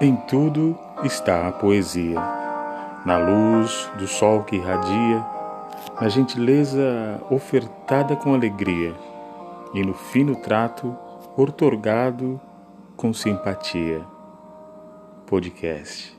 Em tudo está a poesia, na luz do sol que irradia, na gentileza ofertada com alegria e no fino trato otorgado com simpatia. Podcast